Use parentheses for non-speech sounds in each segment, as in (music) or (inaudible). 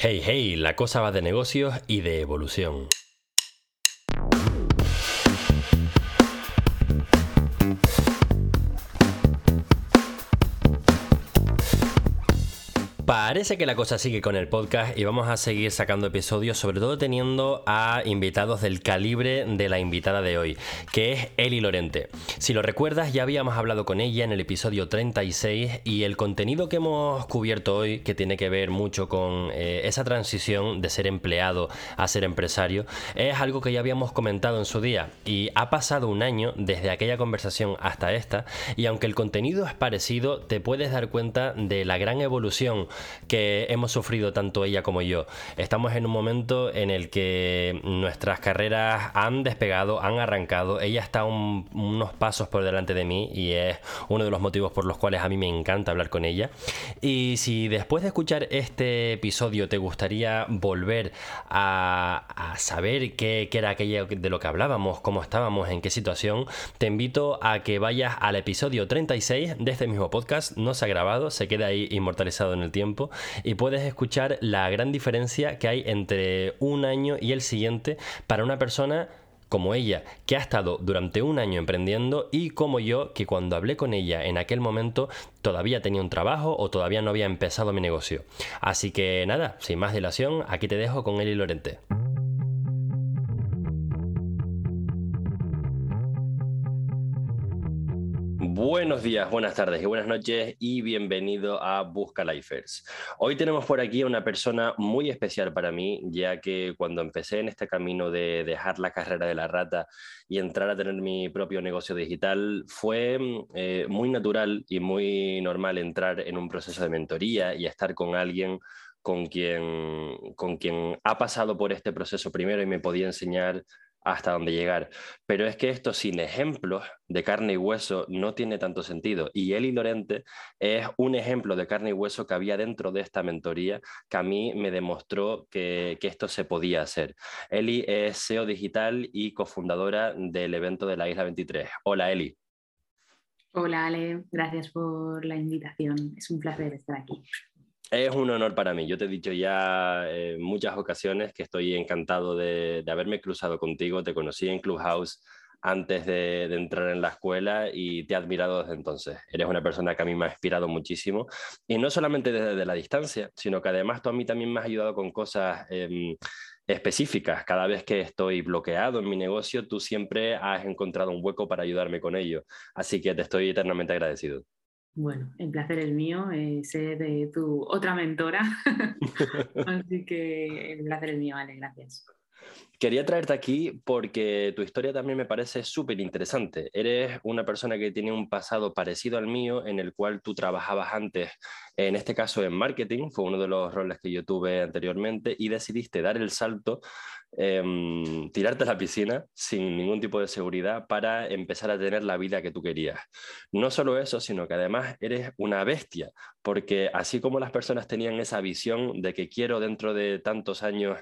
Hey, hey, la cosa va de negocios y de evolución. Parece que la cosa sigue con el podcast y vamos a seguir sacando episodios, sobre todo teniendo a invitados del calibre de la invitada de hoy, que es Eli Lorente. Si lo recuerdas, ya habíamos hablado con ella en el episodio 36 y el contenido que hemos cubierto hoy, que tiene que ver mucho con eh, esa transición de ser empleado a ser empresario, es algo que ya habíamos comentado en su día y ha pasado un año desde aquella conversación hasta esta y aunque el contenido es parecido, te puedes dar cuenta de la gran evolución que hemos sufrido tanto ella como yo. Estamos en un momento en el que nuestras carreras han despegado, han arrancado. Ella está unos pasos por delante de mí y es uno de los motivos por los cuales a mí me encanta hablar con ella. Y si después de escuchar este episodio te gustaría volver a, saber qué, era aquello de lo que hablábamos, cómo estábamos, en qué situación, te invito a que vayas al episodio 36 de este mismo podcast. No se ha grabado, se queda ahí inmortalizado en el tiempo y puedes escuchar la gran diferencia que hay entre un año y el siguiente para una persona como ella, que ha estado durante un año emprendiendo, y como yo, que cuando hablé con ella en aquel momento todavía tenía un trabajo o todavía no había empezado mi negocio. Así que nada, sin más dilación, aquí te dejo con Eli Lorente. Buenos días, buenas tardes y buenas noches y bienvenido a Busca Lifers. Hoy tenemos por aquí a una persona muy especial para mí, ya que cuando empecé en este camino de dejar la carrera de la rata y entrar a tener mi propio negocio digital, fue eh, muy natural y muy normal entrar en un proceso de mentoría y estar con alguien con quien, con quien ha pasado por este proceso primero y me podía enseñar hasta dónde llegar. Pero es que esto sin ejemplos de carne y hueso no tiene tanto sentido. Y Eli Lorente es un ejemplo de carne y hueso que había dentro de esta mentoría que a mí me demostró que, que esto se podía hacer. Eli es SEO digital y cofundadora del evento de la Isla 23. Hola Eli. Hola Ale, gracias por la invitación. Es un placer estar aquí. Es un honor para mí. Yo te he dicho ya en muchas ocasiones que estoy encantado de, haberme cruzado contigo. Te conocí en Clubhouse antes de, entrar en la escuela y te he admirado desde entonces. Eres una persona que a mí me ha inspirado muchísimo. Y no solamente desde la distancia, sino que además tú a mí también me has ayudado con cosas em, específicas. Cada vez que estoy bloqueado en mi negocio, tú siempre has encontrado un hueco para ayudarme con ello. Así que te estoy eternamente agradecido. Bueno, el placer es mío, eh, ser de tu otra mentora. (laughs) Así que el placer es mío, vale, gracias. Quería traerte aquí porque tu historia también me parece súper interesante. Eres una persona que tiene un pasado parecido al mío, en el cual tú trabajabas antes, en este caso en marketing, fue uno de los roles que yo tuve anteriormente, y decidiste dar el salto, em, tirarte a la piscina sin ningún tipo de seguridad para empezar a tener la vida que tú querías. No solo eso, sino que además eres una bestia, porque así como las personas tenían esa visión de que quiero dentro de tantos años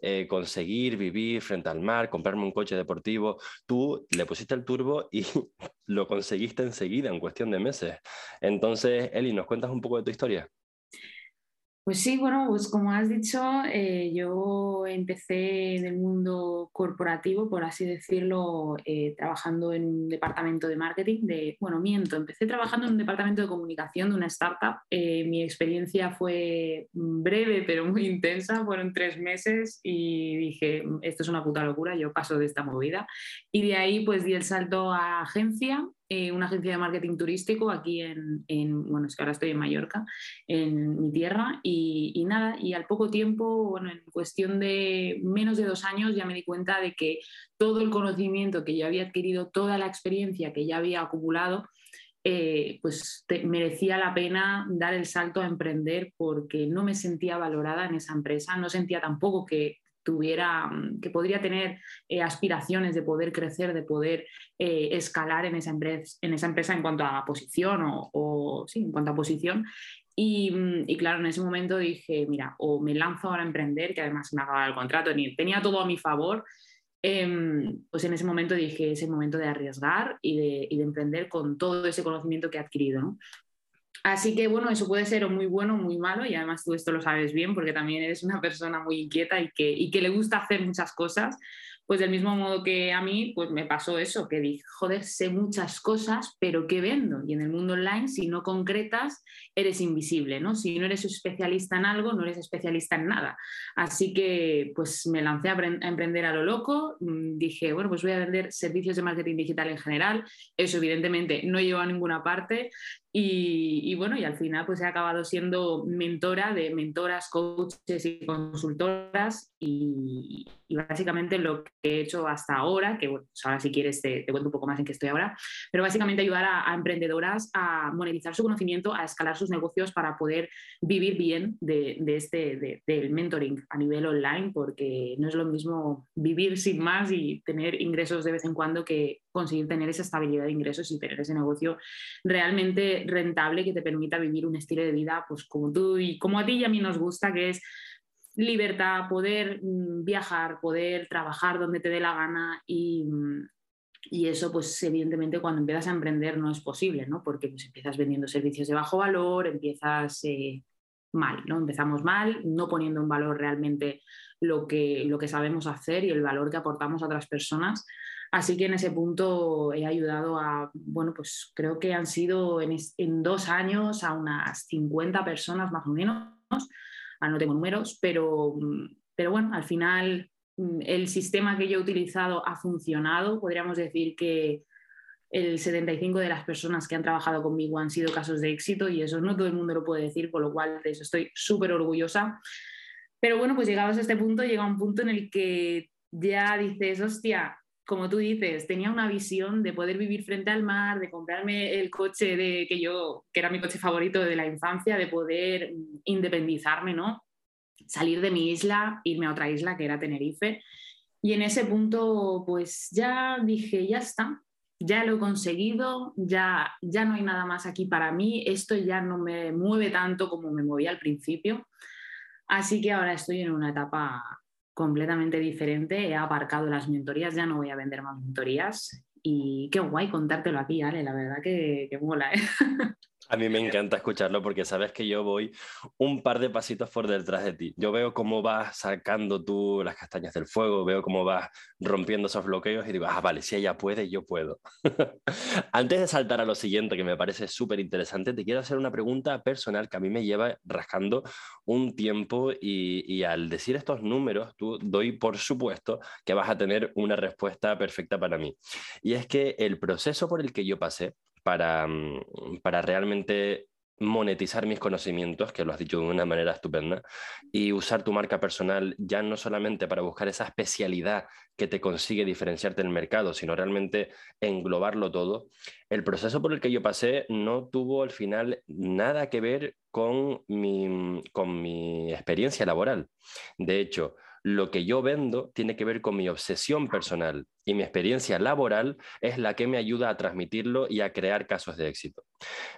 eh, conseguir vivir frente al mar, comprarme un coche deportivo, tú le pusiste el turbo y (laughs) lo conseguiste enseguida, en cuestión de meses. Entonces, Eli, ¿nos cuentas un poco de tu historia? Pues sí, bueno, pues como has dicho, eh, yo empecé en el mundo corporativo, por así decirlo, eh, trabajando en un departamento de marketing, de, bueno, miento, empecé trabajando en un departamento de comunicación de una startup. Eh, mi experiencia fue breve, pero muy intensa, fueron tres meses y dije, esto es una puta locura, yo paso de esta movida. Y de ahí pues di el salto a agencia eh, una agencia de marketing turístico aquí en, bueno, es que ahora estoy en Mallorca, en mi tierra, y, nada, y al poco tiempo, bueno, en cuestión de menos de dos años ya me di cuenta de que todo el conocimiento que ya había adquirido, toda la experiencia que ya había acumulado, eh, pues merecía la pena dar el salto a emprender porque no me sentía valorada en esa empresa, no sentía tampoco que tuviera, mm, que podría tener eh, aspiraciones de poder crecer, de poder eh, escalar en esa, empresa, en esa empresa en cuanto a posición o, sí, en cuanto a posición. Mm, y, claro, en ese momento dije, mira, o me lanzo ahora a emprender, que además me acababa el contrato, tenía todo a mi favor, em, pues en ese momento dije, es el momento de arriesgar y de, emprender con todo ese conocimiento que he adquirido. Así que bueno, eso puede ser muy bueno o muy malo y además tú esto lo sabes bien porque también eres una persona muy inquieta y que, y que le gusta hacer muchas cosas. Pues del mismo modo que a mí, pues me pasó eso, que dije, joder, sé muchas cosas, pero ¿qué vendo? Y en el mundo online, si no concretas, eres invisible, ¿no? Si no eres especialista en algo, no eres especialista en nada. Así que, pues me lancé a, emprender a lo loco, mm, dije, bueno, pues voy a vender servicios de marketing digital en general. Eso evidentemente no llevo a ninguna parte, y, bueno, y al final pues he acabado siendo mentora de mentoras, coaches y consultoras y, básicamente lo que he hecho hasta ahora, que bueno, pues ahora si quieres te, cuento un poco más en qué estoy ahora, pero básicamente ayudar a, emprendedoras a monetizar su conocimiento, a escalar sus negocios para poder vivir bien de, este, del mentoring a nivel online, porque no es lo mismo vivir sin más y tener ingresos de vez en cuando que conseguir tener esa estabilidad de ingresos y tener ese negocio realmente rentable que te permita vivir un estilo de vida pues como tú y como a ti y a mí nos gusta, que es libertad, poder mm, viajar, poder trabajar donde te dé la gana y, mm, y eso, pues evidentemente cuando empiezas a emprender no es posible, ¿no? Porque pues, empiezas vendiendo servicios de bajo valor, empiezas eh, mal, ¿no? Empezamos mal, no poniendo en valor realmente lo que, lo que sabemos hacer y el valor que aportamos a otras personas. Así que en ese punto he ayudado a, bueno, pues creo que han sido en, dos años a unas 50 personas más o menos, ah, no tengo números, pero, pero bueno, al final mm, el sistema que yo he utilizado ha funcionado. Podríamos decir que el 75 de las personas que han trabajado conmigo han sido casos de éxito y eso no todo el mundo lo puede decir, por lo cual de eso estoy súper orgullosa. Pero bueno, pues llegados a este punto, llega un punto en el que ya dices, hostia, como tú dices, tenía una visión de poder vivir frente al mar, de comprarme el coche de, que yo, que era mi coche favorito de la infancia, de poder independizarme, ¿no? Salir de mi isla, irme a otra isla que era Tenerife. Y en ese punto, pues ya dije, ya está, ya lo he conseguido, ya, ya no hay nada más aquí para mí, esto ya no me mueve tanto como me movía al principio. Así que ahora estoy en una etapa completamente diferente. He aparcado las mentorías, ya no voy a vender más mentorías. Y qué guay contártelo aquí, Ale, la verdad que, mola. ¿eh? (laughs) A mí me encanta escucharlo porque sabes que yo voy un par de pasitos por detrás de ti. Yo veo cómo vas sacando tú las castañas del fuego, veo cómo vas rompiendo esos bloqueos y digo, ah, vale, si ella puede, yo puedo. (laughs) Antes de saltar a lo siguiente, que me parece súper interesante, te quiero hacer una pregunta personal que a mí me lleva rascando un tiempo y, al decir estos números, tú doy por supuesto que vas a tener una respuesta perfecta para mí. Y es que el proceso por el que yo pasé, para, mm, para realmente monetizar mis conocimientos, que lo has dicho de una manera estupenda, y usar tu marca personal ya no solamente para buscar esa especialidad que te consigue diferenciarte en el mercado, sino realmente englobarlo todo. El proceso por el que yo pasé no tuvo al final nada que ver con mi, con mi experiencia laboral. De hecho, lo que yo vendo tiene que ver con mi obsesión personal y mi experiencia laboral es la que me ayuda a transmitirlo y a crear casos de éxito.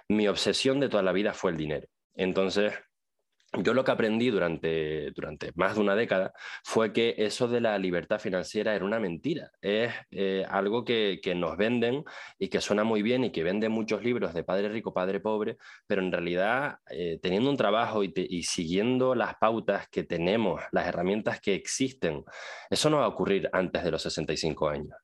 Mi obsesión de toda la vida fue el dinero. Entonces, yo lo que aprendí durante, durante más de una década fue que eso de la libertad financiera era una mentira. Es eh, algo que, nos venden y que suena muy bien y que vende muchos libros de padre rico, padre pobre, pero en realidad eh, teniendo un trabajo y, y, siguiendo las pautas que tenemos, las herramientas que existen, eso no va a ocurrir antes de los 65 años.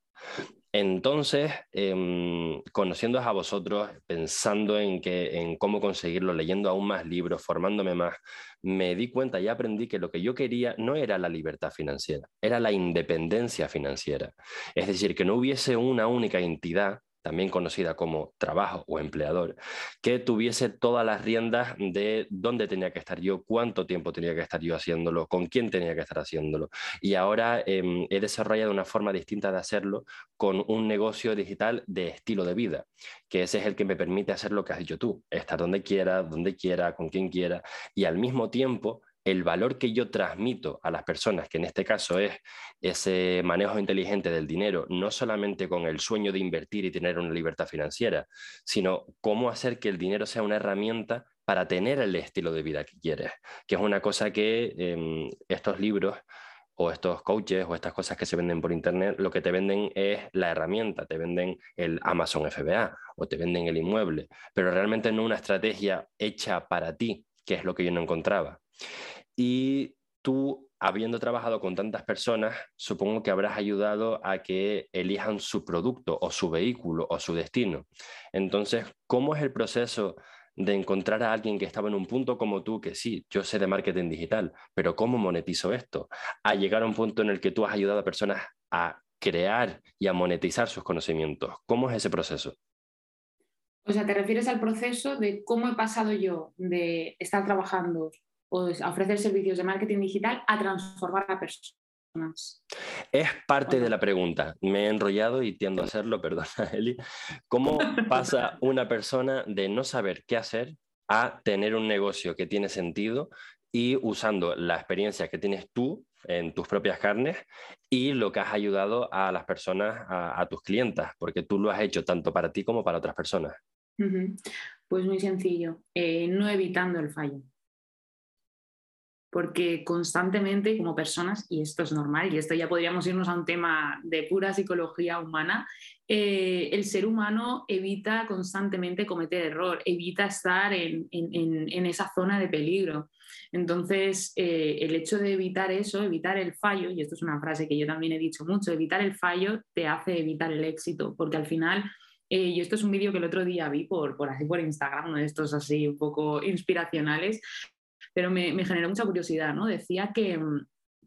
Entonces, eh, conociéndoos a vosotros, pensando en, que, en cómo conseguirlo, leyendo aún más libros, formándome más, me di cuenta y aprendí que lo que yo quería no era la libertad financiera, era la independencia financiera. Es decir, que no hubiese una única entidad también conocida como trabajo o empleador, que tuviese todas las riendas de dónde tenía que estar yo, cuánto tiempo tenía que estar yo haciéndolo, con quién tenía que estar haciéndolo. Y ahora em, he desarrollado una forma distinta de hacerlo con un negocio digital de estilo de vida, que ese es el que me permite hacer lo que has dicho tú, estar donde quiera, donde quiera, con quien quiera, y al mismo tiempo el valor que yo transmito a las personas, que en este caso es ese manejo inteligente del dinero, no solamente con el sueño de invertir y tener una libertad financiera, sino cómo hacer que el dinero sea una herramienta para tener el estilo de vida que quieres, que es una cosa que em, estos libros o estos coaches o estas cosas que se venden por internet, lo que te venden es la herramienta, te venden el Amazon FBA o te venden el inmueble, pero realmente no una estrategia hecha para ti, que es lo que yo no encontraba. Y tú, habiendo trabajado con tantas personas, supongo que habrás ayudado a que elijan su producto o su vehículo o su destino. Entonces, ¿cómo es el proceso de encontrar a alguien que estaba en un punto como tú, que sí, yo sé de marketing digital, pero ¿cómo monetizo esto? A llegar a un punto en el que tú has ayudado a personas a crear y a monetizar sus conocimientos. ¿Cómo es ese proceso? O sea, ¿te refieres al proceso de cómo he pasado yo de estar trabajando o a ofrecer servicios de marketing digital a transformar a personas? Es parte de la pregunta. Me he enrollado y tiendo a hacerlo, (laughs) perdona, Eli. ¿Cómo (laughs) pasa una persona de no saber qué hacer a tener un negocio que tiene sentido y usando la experiencia que tienes tú en tus propias carnes y lo que has ayudado a las personas, a, tus clientas, porque tú lo has hecho tanto para ti como para otras personas? Pues muy sencillo, eh, no evitando el fallo porque constantemente como personas, y esto es normal, y esto ya podríamos irnos a un tema de pura psicología humana, eh, el ser humano evita constantemente cometer error, evita estar en, esa zona de peligro. Entonces, eh, el hecho de evitar eso, evitar el fallo, y esto es una frase que yo también he dicho mucho, evitar el fallo te hace evitar el éxito, porque al final... Eh, y esto es un vídeo que el otro día vi por, por así por Instagram, uno de estos así un poco inspiracionales, pero me, generó mucha curiosidad, ¿no? Decía que,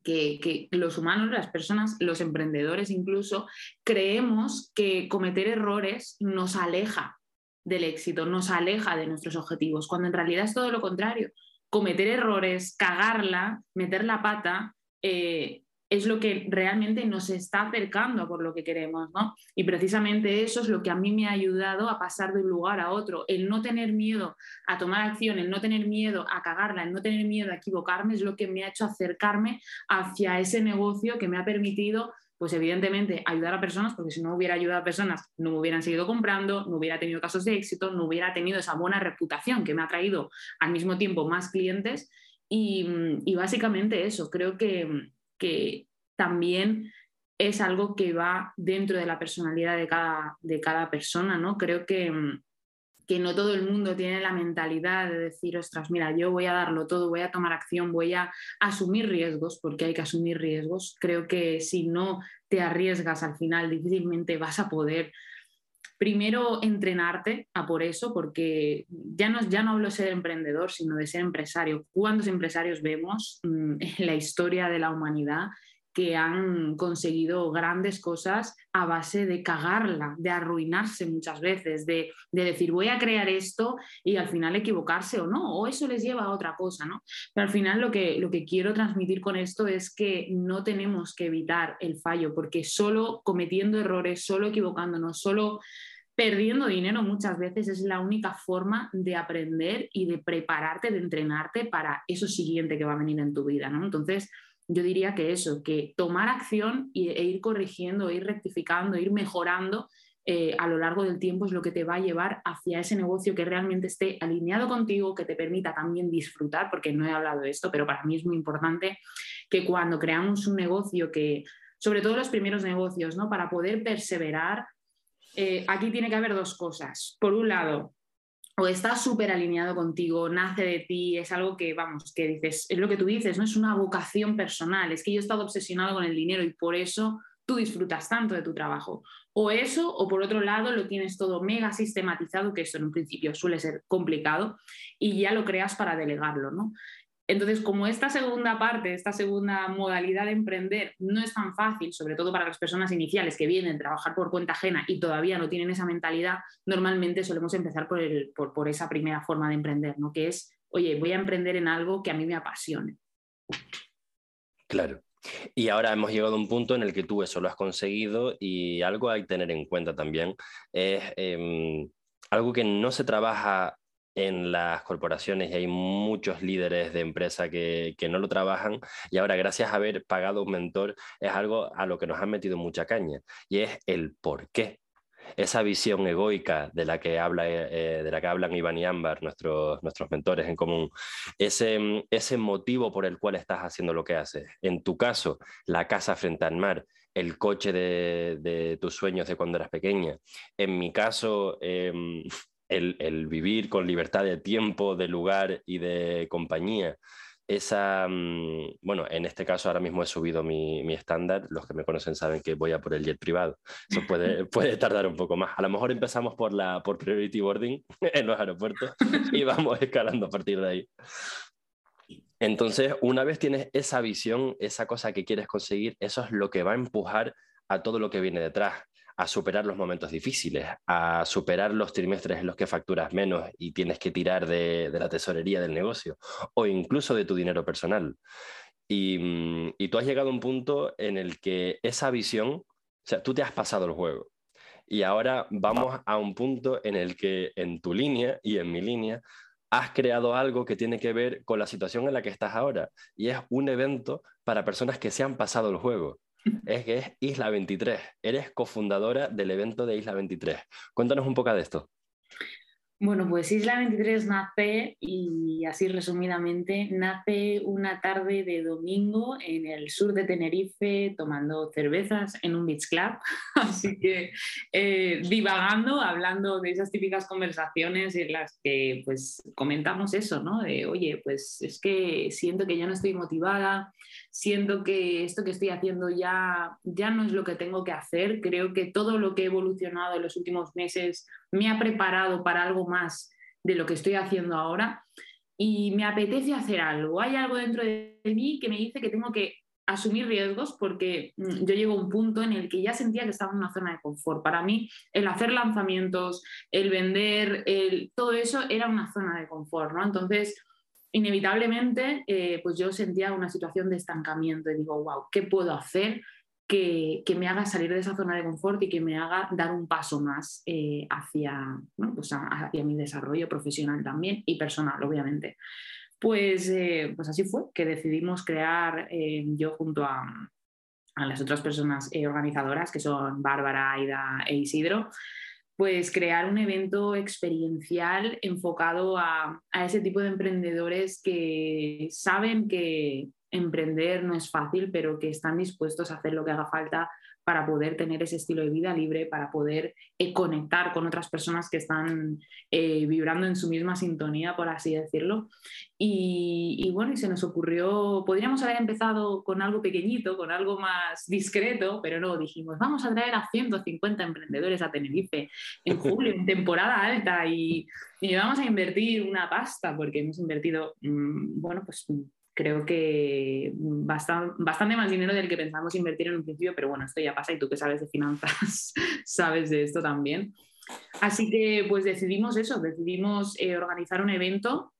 que, los humanos, las personas, los emprendedores incluso, creemos que cometer errores nos aleja del éxito, nos aleja de nuestros objetivos, cuando en realidad es todo lo contrario. Cometer errores, cagarla, meter la pata, eh, es lo que realmente nos está acercando por lo que queremos, ¿no? Y precisamente eso es lo que a mí me ha ayudado a pasar de un lugar a otro. El no tener miedo a tomar acción, el no tener miedo a cagarla, el no tener miedo a equivocarme es lo que me ha hecho acercarme hacia ese negocio que me ha permitido pues evidentemente ayudar a personas, porque si no hubiera ayudado a personas, no me hubieran seguido comprando, no hubiera tenido casos de éxito, no hubiera tenido esa buena reputación que me ha traído al mismo tiempo más clientes. Y básicamente eso, creo que, que también es algo que va dentro de la personalidad de cada, de cada persona, ¿no? Creo que, que no todo el mundo tiene la mentalidad de decir, ostras, mira, yo voy a darlo todo, voy a tomar acción, voy a asumir riesgos, porque hay que asumir riesgos. Creo que si no te arriesgas al final, difícilmente vas a poder primero entrenarte a por eso, porque ya no, ya no hablo de ser emprendedor, sino de ser empresario. ¿Cuántos empresarios vemos mm, en la historia de la humanidad que han conseguido grandes cosas a base de cagarla, de arruinarse muchas veces, de, decir voy a crear esto y al final equivocarse o no, o eso les lleva a otra cosa, ¿no? Pero al final lo que, lo que quiero transmitir con esto es que no tenemos que evitar el fallo, porque solo cometiendo errores, solo equivocándonos, solo perdiendo dinero muchas veces es la única forma de aprender y de prepararte, de entrenarte para eso siguiente que va a venir en tu vida, ¿no? Entonces, yo diría que eso, que tomar acción e ir corrigiendo, ir rectificando, ir mejorando eh, a lo largo del tiempo es lo que te va a llevar hacia ese negocio que realmente esté alineado contigo, que te permita también disfrutar, porque no he hablado de esto, pero para mí es muy importante que cuando creamos un negocio que, sobre todo los primeros negocios, ¿no? para poder perseverar, eh, aquí tiene que haber dos cosas. Por un lado, o está súper alineado contigo, nace de ti, es algo que, vamos, que dices, es lo que tú dices, no es una vocación personal, es que yo he estado obsesionado con el dinero y por eso tú disfrutas tanto de tu trabajo. O eso, o por otro lado, lo tienes todo mega sistematizado, que eso en un principio suele ser complicado, y ya lo creas para delegarlo, ¿no? Entonces, como esta segunda parte, esta segunda modalidad de emprender no es tan fácil, sobre todo para las personas iniciales que vienen a trabajar por cuenta ajena y todavía no tienen esa mentalidad, normalmente solemos empezar por, el, por, esa primera forma de emprender, ¿no? que es, oye, voy a emprender en algo que a mí me apasione. Claro. Y ahora hemos llegado a un punto en el que tú eso lo has conseguido y algo hay que tener en cuenta también es em, algo que no se trabaja en las corporaciones y hay muchos líderes de empresa que, no lo trabajan y ahora gracias a haber pagado un mentor es algo a lo que nos han metido mucha caña y es el por qué. esa visión egoica de la que, habla, eh, de la que hablan Iván y Ámbar, nuestros, nuestros mentores en común, ese, ese motivo por el cual estás haciendo lo que haces. En tu caso, la casa frente al mar, el coche de, tus sueños de cuando eras pequeña. En mi caso, em, (laughs) el, el, vivir con libertad de tiempo, de lugar y de compañía esa, mm, bueno, en este caso ahora mismo he subido mi, estándar, los que me conocen saben que voy a por el jet privado, eso puede, (laughs) puede tardar un poco más. A lo mejor empezamos por, la, por priority boarding (laughs) en los aeropuertos (laughs) y vamos escalando a partir de ahí. Entonces, una vez tienes esa visión, esa cosa que quieres conseguir, eso es lo que va a empujar a todo lo que viene detrás a superar los momentos difíciles, a superar los trimestres en los que facturas menos y tienes que tirar de, la tesorería del negocio o incluso de tu dinero personal. Mm, y, tú has llegado a un punto en el que esa visión, o sea, tú te has pasado el juego. Y ahora vamos a un punto en el que en tu línea y en mi línea has creado algo que tiene que ver con la situación en la que estás ahora. Y es un evento para personas que se han pasado el juego es que es Isla 23. Eres cofundadora del evento de Isla 23. Cuéntanos un poco de esto. Bueno, pues Isla 23 nace, y así resumidamente, nace una tarde de domingo en el sur de Tenerife tomando cervezas en un beach club. (laughs) Así que eh, divagando, hablando de esas típicas conversaciones en las que pues comentamos eso, ¿no? De, oye, pues es que siento que ya no estoy motivada, siento que esto que estoy haciendo ya, ya no es lo que tengo que hacer. Creo que todo lo que he evolucionado en los últimos meses me ha preparado para algo más de lo que estoy haciendo ahora y me apetece hacer algo. Hay algo dentro de mí que me dice que tengo que asumir riesgos porque mm, yo llego a un punto en el que ya sentía que estaba en una zona de confort. Para mí, el hacer lanzamientos, el vender, el, todo eso era una zona de confort, ¿no? Entonces, inevitablemente, eh, pues yo sentía una situación de estancamiento y digo, wow, ¿qué puedo hacer que, me haga salir de esa zona de confort y que me haga dar un paso más eh, hacia, pues hacia mi desarrollo profesional también y personal, obviamente. Pues, eh, pues así fue, que decidimos crear eh, yo junto a, a, las otras personas organizadoras, que son Bárbara, Aida e Isidro, pues crear un evento experiencial enfocado a, a, ese tipo de emprendedores que saben que, emprender no es fácil, pero que están dispuestos a hacer lo que haga falta para poder tener ese estilo de vida libre, para poder eh, conectar con otras personas que están eh, vibrando en su misma sintonía, por así decirlo. Y, bueno, y se nos ocurrió, podríamos haber empezado con algo pequeñito, con algo más discreto, pero no, dijimos, vamos a traer a 150 emprendedores a Tenerife en (laughs) julio, en temporada alta, y, y vamos a invertir una pasta, porque hemos invertido, mm, bueno, pues creo que bastante, bastante más dinero del que pensamos invertir en un principio, pero bueno, esto ya pasa y tú que sabes de finanzas, (laughs) sabes de esto también. Así que pues decidimos eso, decidimos eh, organizar un evento,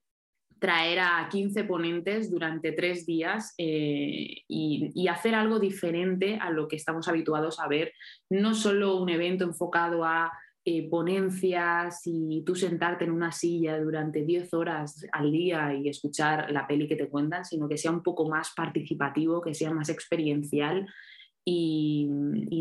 traer a 15 ponentes durante tres días eh, y, y, hacer algo diferente a lo que estamos habituados a ver, no solo un evento enfocado a eh, ponencias y tú sentarte en una silla durante 10 horas al día y escuchar la peli que te cuentan, sino que sea un poco más participativo, que sea más experiencial. Y,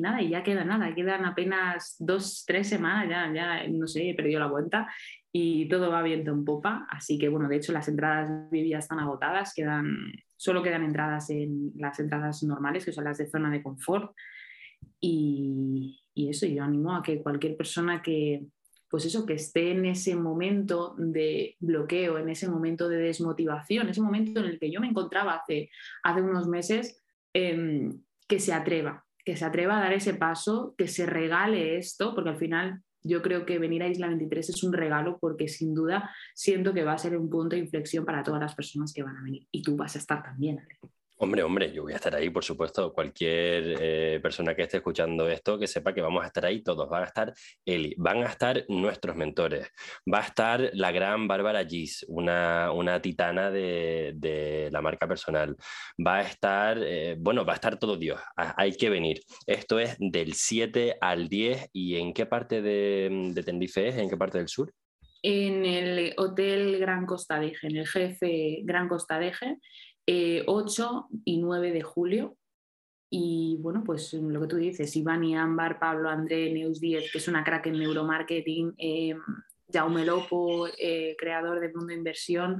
nada, y ya queda nada, quedan apenas dos, tres semanas, ya, ya no sé, he perdido la cuenta y todo va viento en popa. Así que, bueno, de hecho, las entradas ya están agotadas, quedan, solo quedan entradas en las entradas normales, que son las de zona de confort. Y, y eso, yo animo a que cualquier persona que, pues eso, que esté en ese momento de bloqueo, en ese momento de desmotivación, ese momento en el que yo me encontraba hace, hace unos meses, em, que se atreva, que se atreva a dar ese paso, que se regale esto, porque al final yo creo que venir a Isla 23 es un regalo porque sin duda siento que va a ser un punto de inflexión para todas las personas que van a venir y tú vas a estar también. Hombre, hombre, yo voy a estar ahí, por supuesto. Cualquier eh, persona que esté escuchando esto, que sepa que vamos a estar ahí todos. Van a estar Eli, van a estar nuestros mentores. Va a estar la gran Bárbara Gis, una, una titana de, la marca personal. Va a estar, eh, bueno, va a estar todo Dios. hay que venir. Esto es del 7 al 10. ¿Y en qué parte de, de es? ¿En qué parte del sur? En el Hotel Gran Costa Deje, en el jefe Gran Costa Deje 8 eh, y 9 de julio. Y bueno, pues lo que tú dices, Iván y Ámbar, Pablo André, Neus 10, que es una crack en neuromarketing, eh, Jaume Lopo, eh, creador de Mundo Inversión,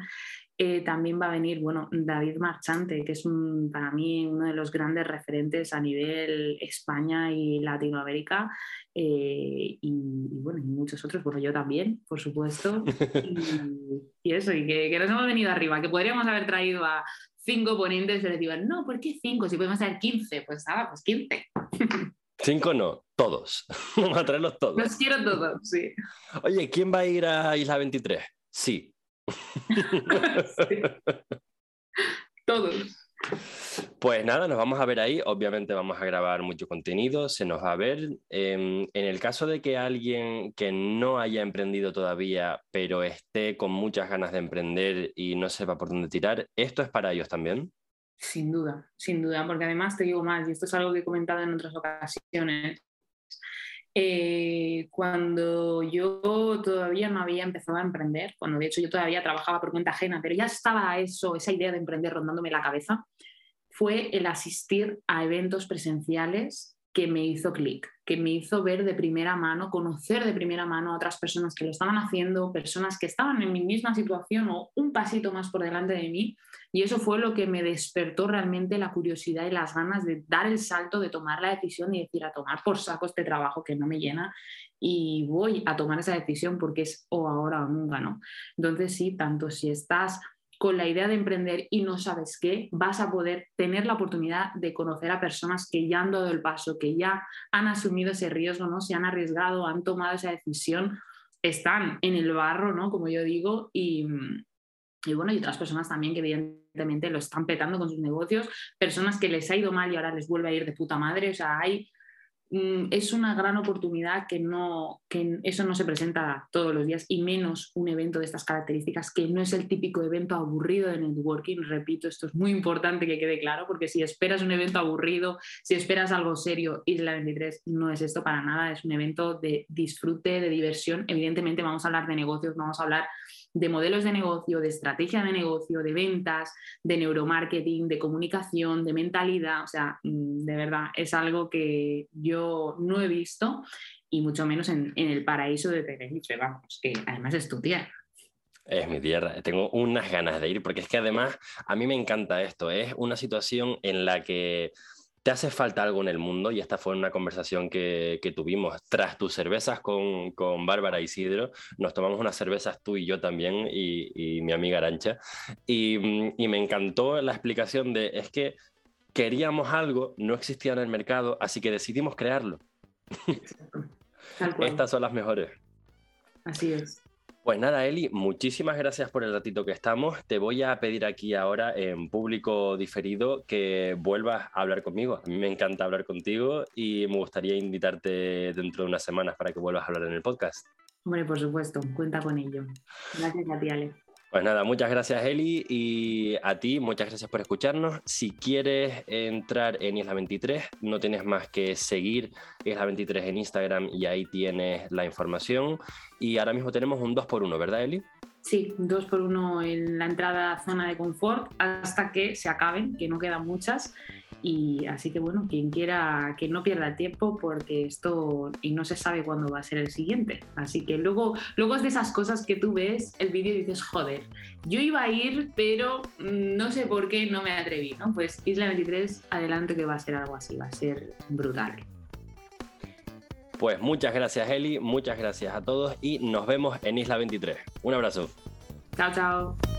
eh, también va a venir, bueno, David Marchante, que es para mí uno de los grandes referentes a nivel España y Latinoamérica, y, bueno, y muchos otros, bueno, yo también, por supuesto, (laughs) y, eso, y que, que, nos hemos venido arriba, que podríamos haber traído a cinco ponentes, y les digo, no, ¿por qué cinco? Si podemos hacer 15, pues ah, pues 15. Cinco no, todos. (laughs) Vamos a traerlos todos. Los quiero todos, sí. Oye, ¿quién va a ir a Isla 23? Sí. (laughs) sí. (laughs) Todos. Pues nada, nos vamos a ver ahí. Obviamente vamos a grabar mucho contenido, se nos va a ver. Em, en el caso de que alguien que no haya emprendido todavía, pero esté con muchas ganas de emprender y no sepa por dónde tirar, ¿esto es para ellos también? Sin duda, sin duda, porque además te digo más, y esto es algo que he comentado en otras ocasiones. Eh, cuando yo todavía no había empezado a emprender, cuando de hecho yo todavía trabajaba por cuenta ajena, pero ya estaba eso, esa idea de emprender rondándome la cabeza, fue el asistir a eventos presenciales que me hizo clic, que me hizo ver de primera mano, conocer de primera mano a otras personas que lo estaban haciendo, personas que estaban en mi misma situación o un pasito más por delante de mí. Y eso fue lo que me despertó realmente la curiosidad y las ganas de dar el salto, de tomar la decisión y decir a tomar por saco este trabajo que no me llena y voy a tomar esa decisión porque es o ahora o nunca, ¿no? Entonces sí, tanto si estás con la idea de emprender y no sabes qué, vas a poder tener la oportunidad de conocer a personas que ya han dado el paso, que ya han asumido ese riesgo, ¿no? Se han arriesgado, han tomado esa decisión, están en el barro, ¿no? Como yo digo, y, y bueno, y otras personas también que evidentemente lo están petando con sus negocios, personas que les ha ido mal y ahora les vuelve a ir de puta madre, o sea, hay es una gran oportunidad que, no, que eso no se presenta todos los días y menos un evento de estas características que no es el típico evento aburrido de networking. Repito, esto es muy importante que quede claro porque si esperas un evento aburrido, si esperas algo serio, Isla 23 no es esto para nada, es un evento de disfrute, de diversión. Evidentemente vamos a hablar de negocios, vamos a hablar de modelos de negocio, de estrategia de negocio, de ventas, de neuromarketing, de comunicación, de mentalidad. O sea, mm, de verdad, es algo que yo no he visto y mucho menos en, el paraíso de Tenerife, vamos, que además es tu tierra. Es mi tierra, tengo unas ganas de ir porque es que además a mí me encanta esto, es una situación en la que ¿Te hace falta algo en el mundo? Y esta fue una conversación que, tuvimos. Tras tus cervezas con, con Bárbara Isidro, nos tomamos unas cervezas tú y yo también, y, mi amiga Arancha. Y, me encantó la explicación de, es que queríamos algo, no existía en el mercado, así que decidimos crearlo. (laughs) Estas son las mejores. Así es. Pues nada, Eli, muchísimas gracias por el ratito que estamos. Te voy a pedir aquí ahora en público diferido que vuelvas a hablar conmigo. A mí me encanta hablar contigo y me gustaría invitarte dentro de unas semanas para que vuelvas a hablar en el podcast. Hombre, por supuesto, cuenta con ello. Gracias a ti, Ale. Pues nada, muchas gracias Eli y a ti, muchas gracias por escucharnos. Si quieres entrar en Isla 23, no tienes más que seguir Isla 23 en Instagram y ahí tienes la información. Y ahora mismo tenemos un 2x1, ¿verdad Eli? Sí, 2x1 en la entrada zona de confort hasta que se acaben, que no quedan muchas. Y así que bueno, quien quiera que no pierda tiempo porque esto y no se sabe cuándo va a ser el siguiente. Así que luego, luego es de esas cosas que tú ves el vídeo y dices, joder, yo iba a ir, pero mm, no sé por qué no me atreví, ¿no? Pues Isla 23, adelante que va a ser algo así, va a ser brutal. Pues muchas gracias Eli, muchas gracias a todos y nos vemos en Isla 23. Un abrazo. Chao, chao.